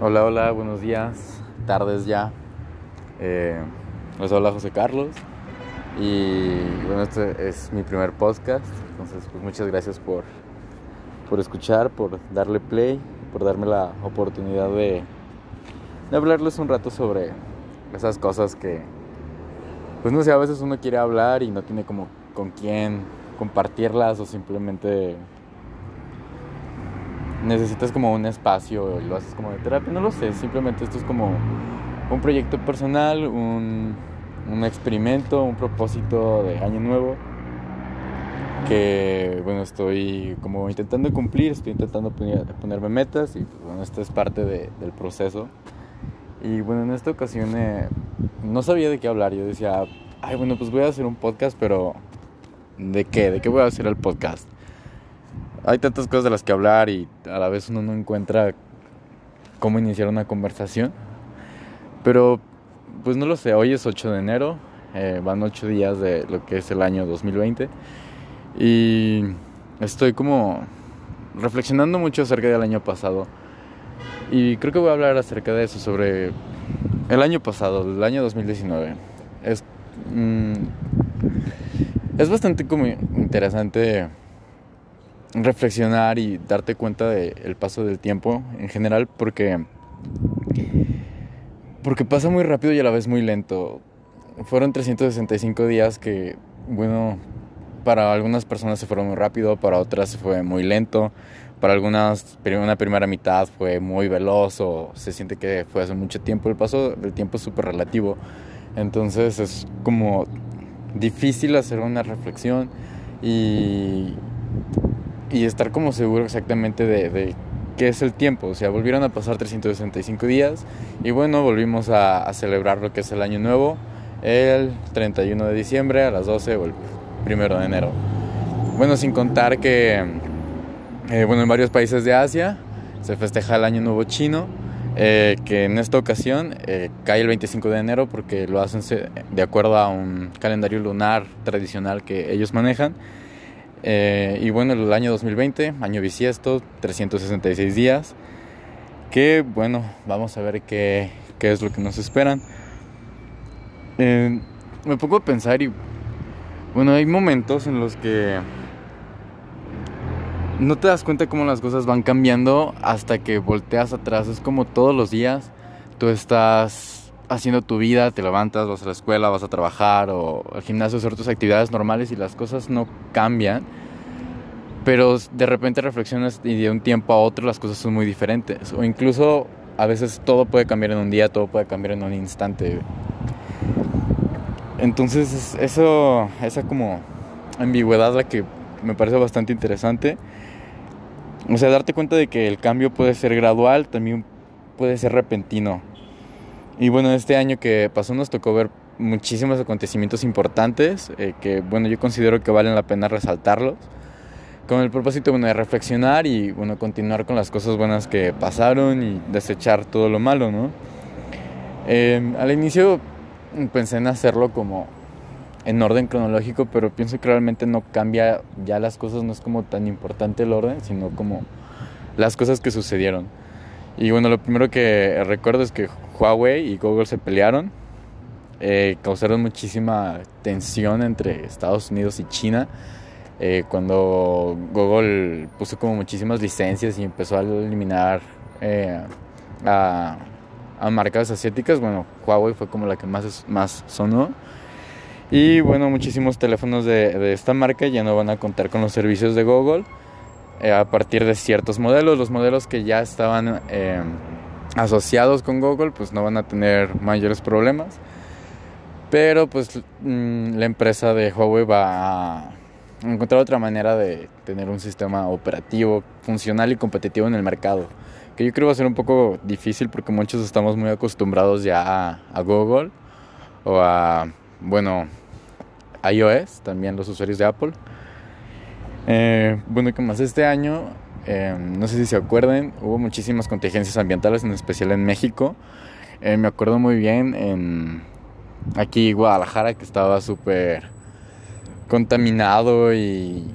Hola, hola, buenos días, tardes ya. Eh, les habla José Carlos y bueno, este es mi primer podcast, entonces pues muchas gracias por, por escuchar, por darle play, por darme la oportunidad de, de hablarles un rato sobre esas cosas que, pues no sé, a veces uno quiere hablar y no tiene como con quién compartirlas o simplemente necesitas como un espacio y lo haces como de terapia, no lo sé, simplemente esto es como un proyecto personal, un, un experimento, un propósito de año nuevo que bueno estoy como intentando cumplir, estoy intentando ponerme metas y pues, bueno esto es parte de, del proceso y bueno en esta ocasión eh, no sabía de qué hablar, yo decía, ay bueno pues voy a hacer un podcast pero ¿de qué? ¿De qué voy a hacer el podcast? Hay tantas cosas de las que hablar y a la vez uno no encuentra cómo iniciar una conversación. Pero, pues no lo sé, hoy es 8 de enero, eh, van 8 días de lo que es el año 2020 y estoy como reflexionando mucho acerca del año pasado. Y creo que voy a hablar acerca de eso, sobre el año pasado, el año 2019. Es, mm, es bastante como interesante reflexionar y darte cuenta del paso del tiempo en general porque porque pasa muy rápido y a la vez muy lento. Fueron 365 días que bueno, para algunas personas se fueron muy rápido, para otras fue muy lento, para algunas una primera mitad fue muy veloz o se siente que fue hace mucho tiempo. El paso del tiempo es súper relativo. Entonces es como difícil hacer una reflexión y y estar como seguro exactamente de, qué es el tiempo. O sea, volvieron a pasar 365 días y bueno, volvimos a, celebrar lo que es el año nuevo el 31 de diciembre a las 12 o el 1 de enero. Bueno, sin contar que, eh, bueno, en varios países de Asia se festeja el año nuevo chino. Eh, que en esta ocasión eh, cae el 25 de enero porque lo hacen de acuerdo a un calendario lunar tradicional que ellos manejan. Eh, y bueno, el año 2020, año bisiesto, 366 días. Que bueno, vamos a ver qué, qué es lo que nos esperan. Eh, me pongo a pensar y bueno, hay momentos en los que no te das cuenta cómo las cosas van cambiando hasta que volteas atrás. Es como todos los días tú estás haciendo tu vida, te levantas, vas a la escuela, vas a trabajar o al gimnasio, hacer tus actividades normales y las cosas no cambian. Pero de repente reflexionas y de un tiempo a otro las cosas son muy diferentes. O incluso a veces todo puede cambiar en un día, todo puede cambiar en un instante. Entonces eso, esa como ambigüedad la que me parece bastante interesante. O sea, darte cuenta de que el cambio puede ser gradual, también puede ser repentino. Y bueno, este año que pasó nos tocó ver muchísimos acontecimientos importantes eh, que, bueno, yo considero que valen la pena resaltarlos. Con el propósito, bueno, de reflexionar y, bueno, continuar con las cosas buenas que pasaron y desechar todo lo malo, ¿no? Em, al inicio pensé en hacerlo como en orden cronológico, pero pienso que realmente no cambia ya las cosas, no es como tan importante el orden, sino como las cosas que sucedieron. Y bueno, lo primero que recuerdo es que Huawei y Google se pelearon, eh, causaron muchísima tensión entre Estados Unidos y China. Eh, cuando Google puso como muchísimas licencias y empezó a eliminar eh, a, marcas asiáticas, bueno, Huawei fue como la que más, más sonó. Y bueno, muchísimos teléfonos de, de esta marca ya no van a contar con los servicios de Google eh, a partir de ciertos modelos. Los modelos que ya estaban eh, asociados con Google pues no van a tener mayores problemas. Pero pues mm, la empresa de Huawei va a encontrar otra manera de tener un sistema operativo funcional y competitivo en el mercado. Que yo creo va a ser un poco difícil porque muchos estamos muy acostumbrados ya a, Google o a, bueno, iOS, también los usuarios de Apple. Eh, bueno, que más este año, eh, no sé si se acuerdan, hubo muchísimas contingencias ambientales, en especial en México. Eh, me acuerdo muy bien en aquí Guadalajara que estaba súper contaminado y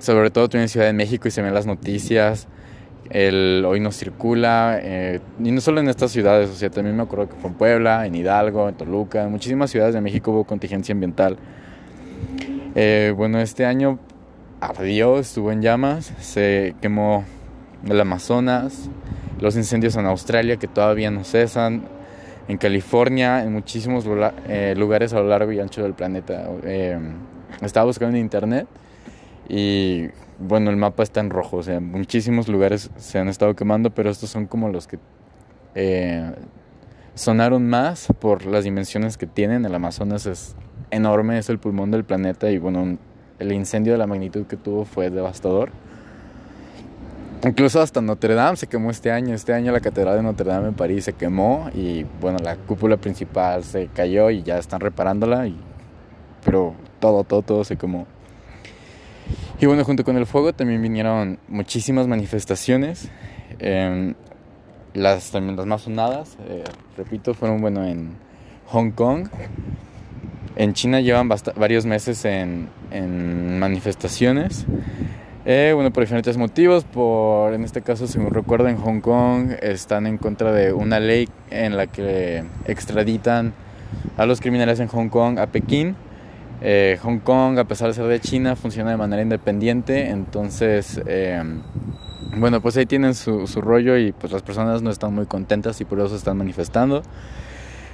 sobre todo en Ciudad de México y se ven las noticias el hoy no circula, eh, y no solo en estas ciudades, o sea, también me acuerdo que fue en Puebla, en Hidalgo, en Toluca, en muchísimas ciudades de México hubo contingencia ambiental. Bueno, este año ardió, estuvo en llamas, se quemó el Amazonas, los incendios en Australia que todavía no cesan, en California, en muchísimos eh, lugares a lo largo y ancho del planeta. estaba buscando en internet y bueno, el mapa está en rojo, o sea, muchísimos lugares se han estado quemando, pero estos son como los que eh, sonaron más por las dimensiones que tienen. El Amazonas es enorme, es el pulmón del planeta y bueno, el incendio de la magnitud que tuvo fue devastador. Incluso hasta Notre Dame se quemó este año. Este año la Catedral de Notre Dame en París se quemó y bueno, la cúpula principal se cayó y ya están reparándola. Y, pero todo, todo, todo se quemó. Y bueno, junto con el fuego también vinieron muchísimas manifestaciones. Em, las, las más sonadas, eh, repito, fueron bueno en Hong Kong. En China llevan varios meses en, en manifestaciones. Eh, bueno, por diferentes motivos. Por, en este caso, según recuerdo, en Hong Kong están en contra de una ley en la que extraditan a los criminales en Hong Kong a Pekín eh, Hong Kong, a pesar de ser de China, funciona de manera independiente, entonces, eh, bueno, pues ahí tienen su, rollo y pues las personas no están muy contentas y por eso están manifestando.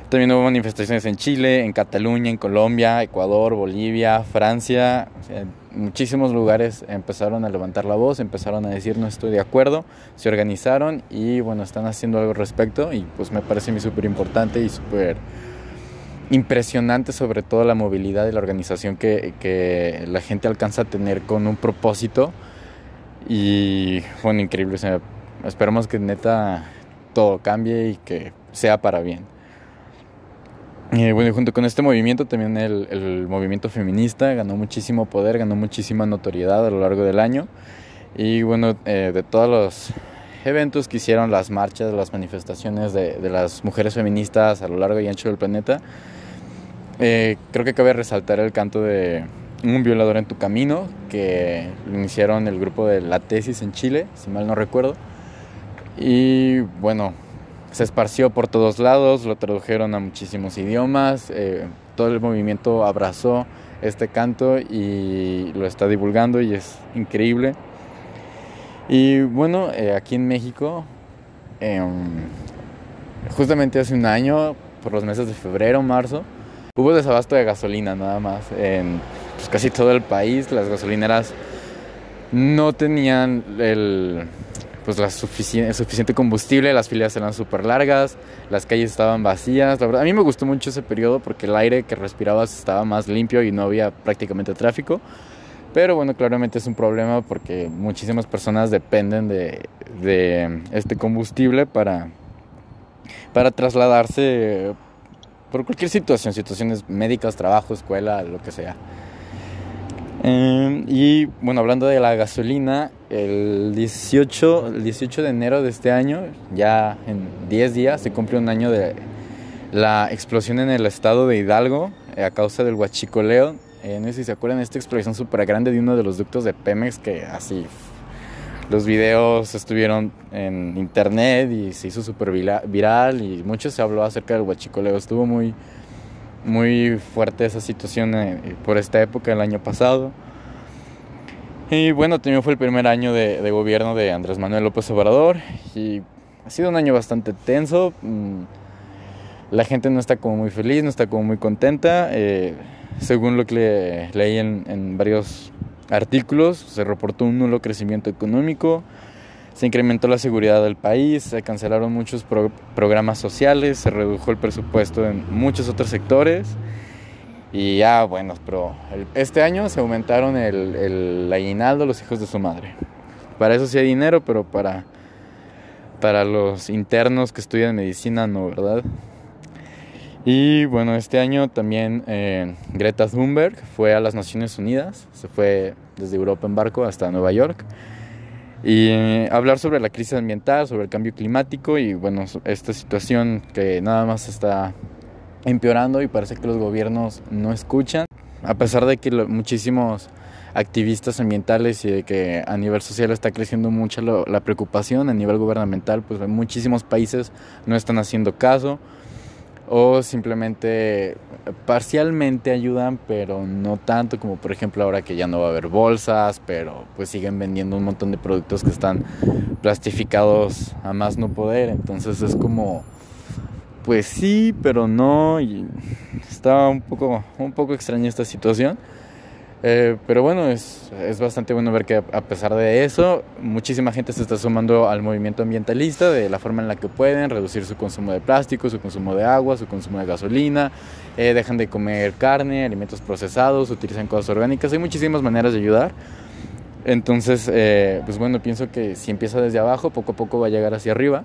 También hubo manifestaciones en Chile, en Cataluña, en Colombia, Ecuador, Bolivia, Francia. muchísimos lugares empezaron a levantar la voz, empezaron a decir no estoy de acuerdo, se organizaron y bueno, están haciendo algo al respecto y pues me parece súper importante y súper impresionante sobre todo la movilidad y la organización que, la gente alcanza a tener con un propósito y bueno, increíble, esperamos que neta todo cambie y que sea para bien. Y bueno, junto con este movimiento también el, el, movimiento feminista ganó muchísimo poder, ganó muchísima notoriedad a lo largo del año y bueno, eh, de todos los eventos que hicieron las marchas, las manifestaciones de, de las mujeres feministas a lo largo y ancho del planeta, eh, creo que cabe resaltar el canto de Un violador en tu camino, que iniciaron el grupo de La Tesis en Chile, si mal no recuerdo. Y bueno, se esparció por todos lados, lo tradujeron a muchísimos idiomas, eh, todo el movimiento abrazó este canto y lo está divulgando y es increíble. Y bueno, eh, aquí en México, em, justamente hace un año, por los meses de febrero, marzo, Hubo desabasto de gasolina nada más en pues, casi todo el país. Las gasolineras no tenían el, pues, la suficiente, suficiente combustible, las filas eran súper largas, las calles estaban vacías. La verdad, a mí me gustó mucho ese periodo porque el aire que respirabas estaba más limpio y no había prácticamente tráfico. Pero bueno, claramente es un problema porque muchísimas personas dependen de, de este combustible para, para trasladarse por cualquier situación, situaciones médicas, trabajo, escuela, lo que sea. Em, y bueno, hablando de la gasolina, el 18, el 18 de enero de este año, ya en 10 días, se cumple un año de la explosión en el estado de Hidalgo eh, a causa del huachicoleo. Eh, no sé si se acuerdan de esta explosión súper grande de uno de los ductos de Pemex que así los videos estuvieron en internet y se hizo súper viral y mucho se habló acerca del huachicoleo. Estuvo muy, muy fuerte esa situación eh, por esta época, el año pasado. Y bueno, también fue el primer año de, gobierno de Andrés Manuel López Obrador y ha sido un año bastante tenso. Mm, la gente no está como muy feliz, no está como muy contenta. Eh, según lo que leí en, en varios artículos, se reportó un nulo crecimiento económico, se incrementó la seguridad del país, se cancelaron muchos programas sociales, se redujo el presupuesto en muchos otros sectores. Y ya, bueno, pero este año se aumentaron el, el aguinaldo los hijos de su madre. Para eso sí hay dinero, pero para, para los internos que estudian medicina no, ¿verdad? Y bueno, este año también eh, Greta Thunberg fue a las Naciones Unidas, se fue desde Europa en barco hasta Nueva York y eh, hablar sobre la crisis ambiental, sobre el cambio climático y bueno, esta situación que nada más está empeorando y parece que los gobiernos no escuchan, a pesar de que muchísimos activistas ambientales y de que a nivel social está creciendo mucho la preocupación, a nivel gubernamental pues muchísimos países no están haciendo caso o simplemente parcialmente ayudan, pero no tanto como por ejemplo ahora que ya no va a haber bolsas, pero pues siguen vendiendo un montón de productos que están plastificados a más no poder, entonces es como pues sí, pero no y está un poco un poco extraña esta situación. Eh, pero bueno, es, es, bastante bueno ver que a pesar de eso, muchísima gente se está sumando al movimiento ambientalista de la forma en la que pueden, reducir su consumo de plástico, su consumo de agua, su consumo de gasolina, eh, dejan de comer carne, alimentos procesados, utilizan cosas orgánicas, hay muchísimas maneras de ayudar. Entonces, eh, pues bueno, pienso que si empieza desde abajo, poco a poco va a llegar hacia arriba,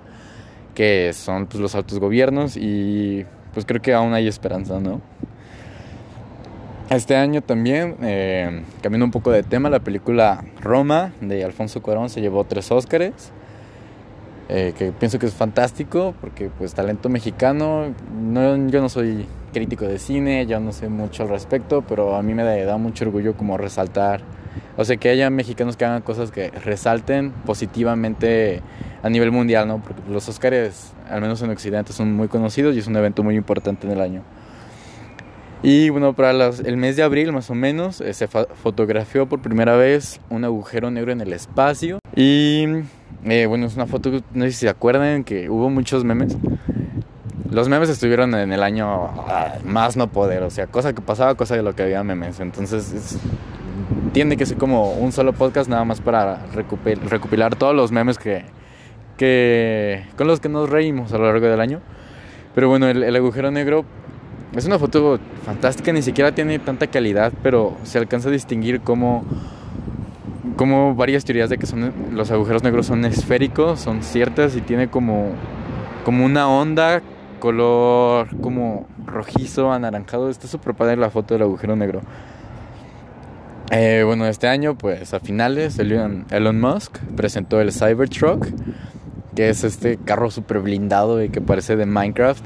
que son pues, los altos gobiernos y pues creo que aún hay esperanza, ¿no? Este año también, eh, cambiando un poco de tema, la película Roma de Alfonso Cuarón se llevó tres Óscares, eh, que pienso que es fantástico porque pues talento mexicano, no, yo no soy crítico de cine, yo no sé mucho al respecto, pero a mí me da, mucho orgullo como resaltar, o sea, que haya mexicanos que hagan cosas que resalten positivamente a nivel mundial, ¿no? Porque los Óscares, al menos en Occidente, son muy conocidos y es un evento muy importante en el año. Y bueno, para el mes de abril más o menos eh, se fotografió por primera vez un agujero negro en el espacio. Y eh, bueno, es una foto, no sé si se acuerdan que hubo muchos memes. Los memes estuvieron en el año ah, más no poder, o sea, cosa que pasaba, cosa de lo que había memes. Entonces, tiene que ser como un solo podcast nada más para recopilar, todos los memes que, que, con los que nos reímos a lo largo del año. Pero bueno, el agujero negro es una foto fantástica, ni siquiera tiene tanta calidad, pero se alcanza a distinguir cómo, cómo varias teorías de que son, los agujeros negros son esféricos, son ciertas y tiene como, como una onda color como rojizo, anaranjado. Está súper padre la foto del agujero negro. Eh, bueno, este año, pues a finales, Elon, Musk presentó el Cybertruck, que es este carro súper blindado y que parece de Minecraft.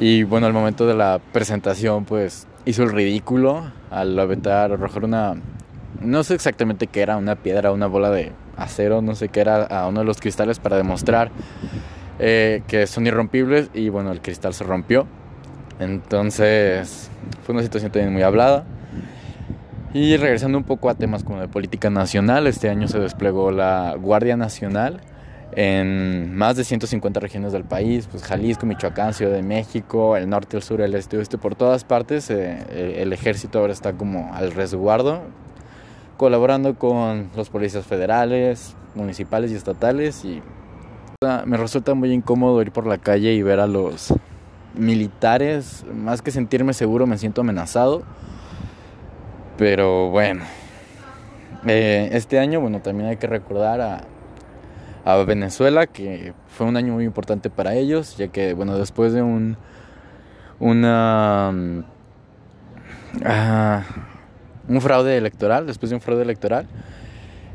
Y bueno, al momento de la presentación, pues hizo el ridículo al aventar, arrojar una. No sé exactamente qué era, una piedra, una bola de acero, no sé qué era, a uno de los cristales para demostrar eh, que son irrompibles. Y bueno, el cristal se rompió. Entonces, fue una situación también muy hablada. Y regresando un poco a temas como de política nacional, este año se desplegó la Guardia Nacional en más de 150 regiones del país, pues Jalisco, Michoacán, Ciudad de México, el norte, el sur, el este, oeste, por todas partes. Eh, el ejército ahora está como al resguardo, colaborando con los policías federales, municipales y estatales. Y me resulta muy incómodo ir por la calle y ver a los militares. Más que sentirme seguro, me siento amenazado. Pero bueno, eh, este año, bueno, también hay que recordar a Venezuela, que fue un año muy importante para ellos, ya que, bueno, después de un, una, uh, un fraude electoral, después de un fraude electoral,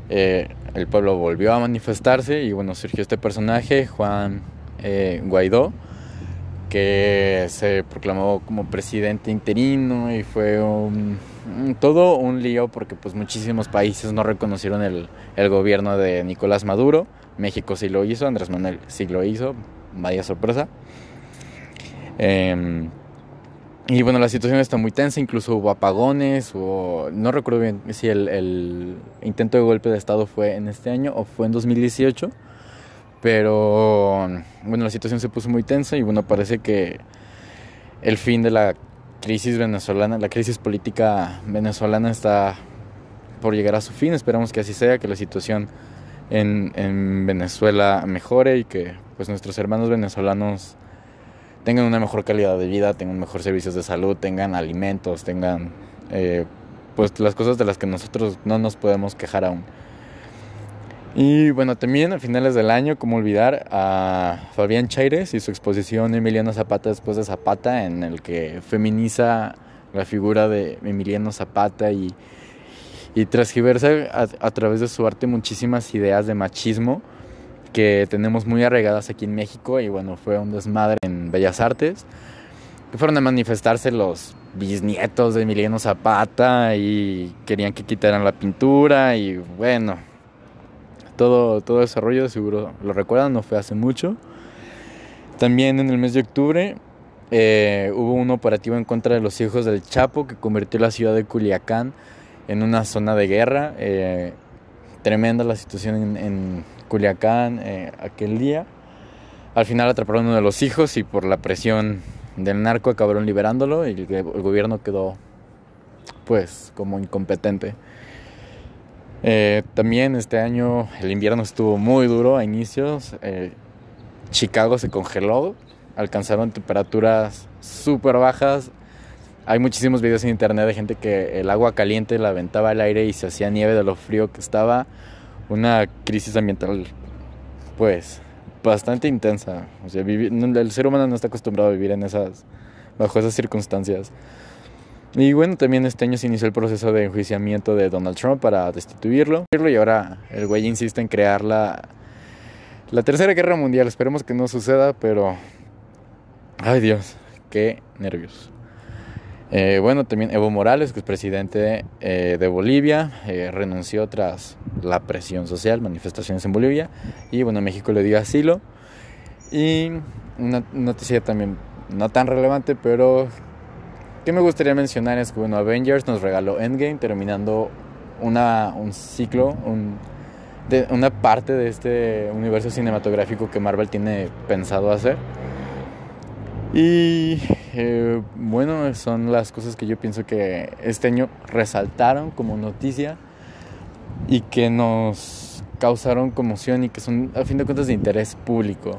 eh, el pueblo volvió a manifestarse y, bueno, surgió este personaje, Juan eh, Guaidó, que se proclamó como presidente interino y fue todo un lío porque pues muchísimos países no reconocieron el, el gobierno de Nicolás Maduro México sí lo hizo, Andrés Manuel sí lo hizo, vaya sorpresa. Em, y bueno, la situación está muy tensa, incluso hubo apagones, o no recuerdo bien si el, intento de golpe de Estado fue en este año o fue en 2018, pero bueno, la situación se puso muy tensa y bueno, parece que el fin de la crisis venezolana, la crisis política venezolana está por llegar a su fin, esperamos que así sea, que la situación en, en Venezuela mejore y que pues nuestros hermanos venezolanos tengan una mejor calidad de vida, tengan mejor servicios de salud, tengan alimentos, tengan eh, pues las cosas de las que nosotros no nos podemos quejar aún. Y bueno, también a finales del año, como olvidar a Fabián Chaires y su exposición Emiliano Zapata después de Zapata, en el que feminiza la figura de Emiliano Zapata y y transgiversa a, través de su arte muchísimas ideas de machismo que tenemos muy arraigadas aquí en México y bueno, fue un desmadre en Bellas Artes, fueron a manifestarse los bisnietos de Emiliano Zapata y querían que quitaran la pintura y bueno, todo, todo ese seguro lo recuerdan, no fue hace mucho. También en el mes de octubre eh, hubo un operativo en contra de los hijos del Chapo que convirtió la ciudad de Culiacán en una zona de guerra. Eh, tremenda la situación en, Culiacán eh, aquel día. Al final atraparon uno de los hijos y por la presión del narco acabaron liberándolo y el, gobierno quedó pues como incompetente. también este año el invierno estuvo muy duro a inicios. Chicago se congeló, alcanzaron temperaturas súper bajas. Hay muchísimos videos en internet de gente que el agua caliente la aventaba al aire y se hacía nieve de lo frío que estaba. Una crisis ambiental, pues, bastante intensa. O sea, el ser humano no está acostumbrado a vivir en esas, bajo esas circunstancias. Y bueno, también este año se inició el proceso de enjuiciamiento de Donald Trump para destituirlo. Y ahora el güey insiste en crear la la tercera guerra mundial, esperemos que no suceda, pero... Ay Dios, qué nervios. Eh, bueno, también Evo Morales, que es presidente eh, de Bolivia, eh, renunció tras la presión social, manifestaciones en Bolivia, y bueno, México le dio asilo. Y una noticia también no tan relevante, pero que me gustaría mencionar es que bueno, Avengers nos regaló Endgame, terminando una, un ciclo, un de una parte de este universo cinematográfico que Marvel tiene pensado hacer. Y eh, bueno, son las cosas que yo pienso que este año resaltaron como noticia y que nos causaron conmoción y que son a fin de cuentas de interés público.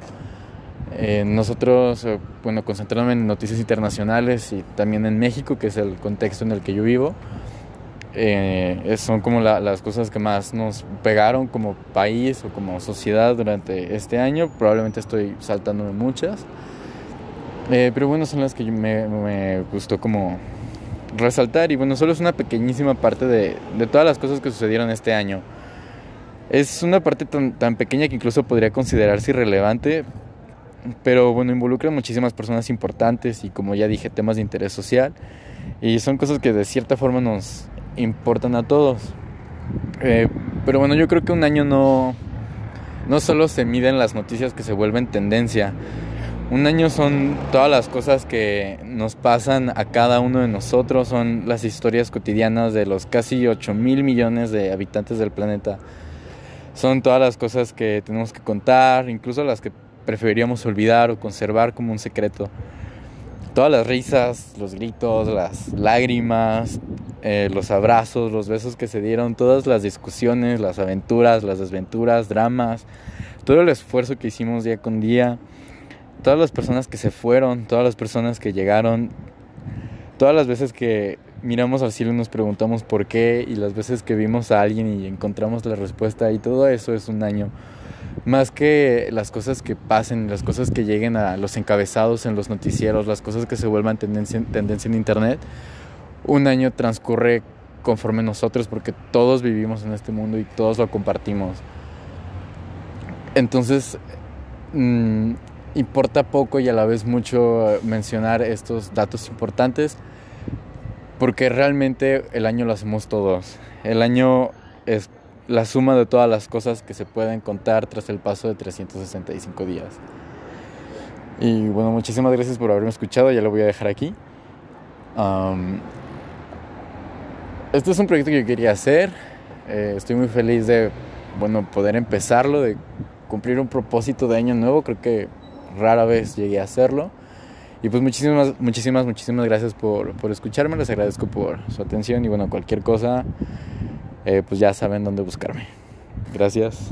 Eh, nosotros, eh, bueno, concentrándome en noticias internacionales y también en México, que es el contexto en el que yo vivo, eh, son como las cosas que más nos pegaron como país o como sociedad durante este año. Probablemente estoy saltándome muchas. Eh, pero bueno, son las que me, me, gustó como resaltar. Y bueno, solo es una pequeñísima parte de, de, todas las cosas que sucedieron este año. Es una parte tan, tan pequeña que incluso podría considerarse irrelevante. Pero bueno, involucra muchísimas personas importantes y como ya dije, temas de interés social. Y son cosas que de cierta forma nos, importan a todos. Eh, pero bueno, yo creo que un año no, no solo se miden las noticias que se vuelven tendencia. Un año son todas las cosas que nos pasan a cada uno de nosotros, son las historias cotidianas de los casi 8 mil millones de habitantes del planeta. Son todas las cosas que tenemos que contar, incluso las que preferiríamos olvidar o conservar como un secreto todas las risas, los gritos, las lágrimas, eh, los abrazos, los besos que se dieron, todas las discusiones, las aventuras, las desventuras, dramas, todo el esfuerzo que hicimos día con día, todas las personas que se fueron, todas las personas que llegaron, todas las veces que miramos al cielo y nos preguntamos por qué y las veces que vimos a alguien y encontramos la respuesta y todo eso es un año más que las cosas que pasen, las cosas que lleguen a los encabezados en los noticieros, las cosas que se vuelvan tendencia, tendencia en internet, un año transcurre conforme nosotros porque todos vivimos en este mundo y todos lo compartimos. Entonces, mm, importa poco y a la vez mucho mencionar estos datos importantes porque realmente el año lo hacemos todos. El año es la suma de todas las cosas que se pueden contar tras el paso de 365 días. Y bueno, muchísimas gracias por haberme escuchado, ya lo voy a dejar aquí. este es un proyecto que yo quería hacer, eh, estoy muy feliz de bueno, poder empezarlo, de cumplir un propósito de año nuevo, creo que rara vez llegué a hacerlo. Y pues muchísimas, muchísimas, muchísimas gracias por, por escucharme, les agradezco por su atención y bueno, cualquier cosa eh, pues ya saben dónde buscarme. Gracias.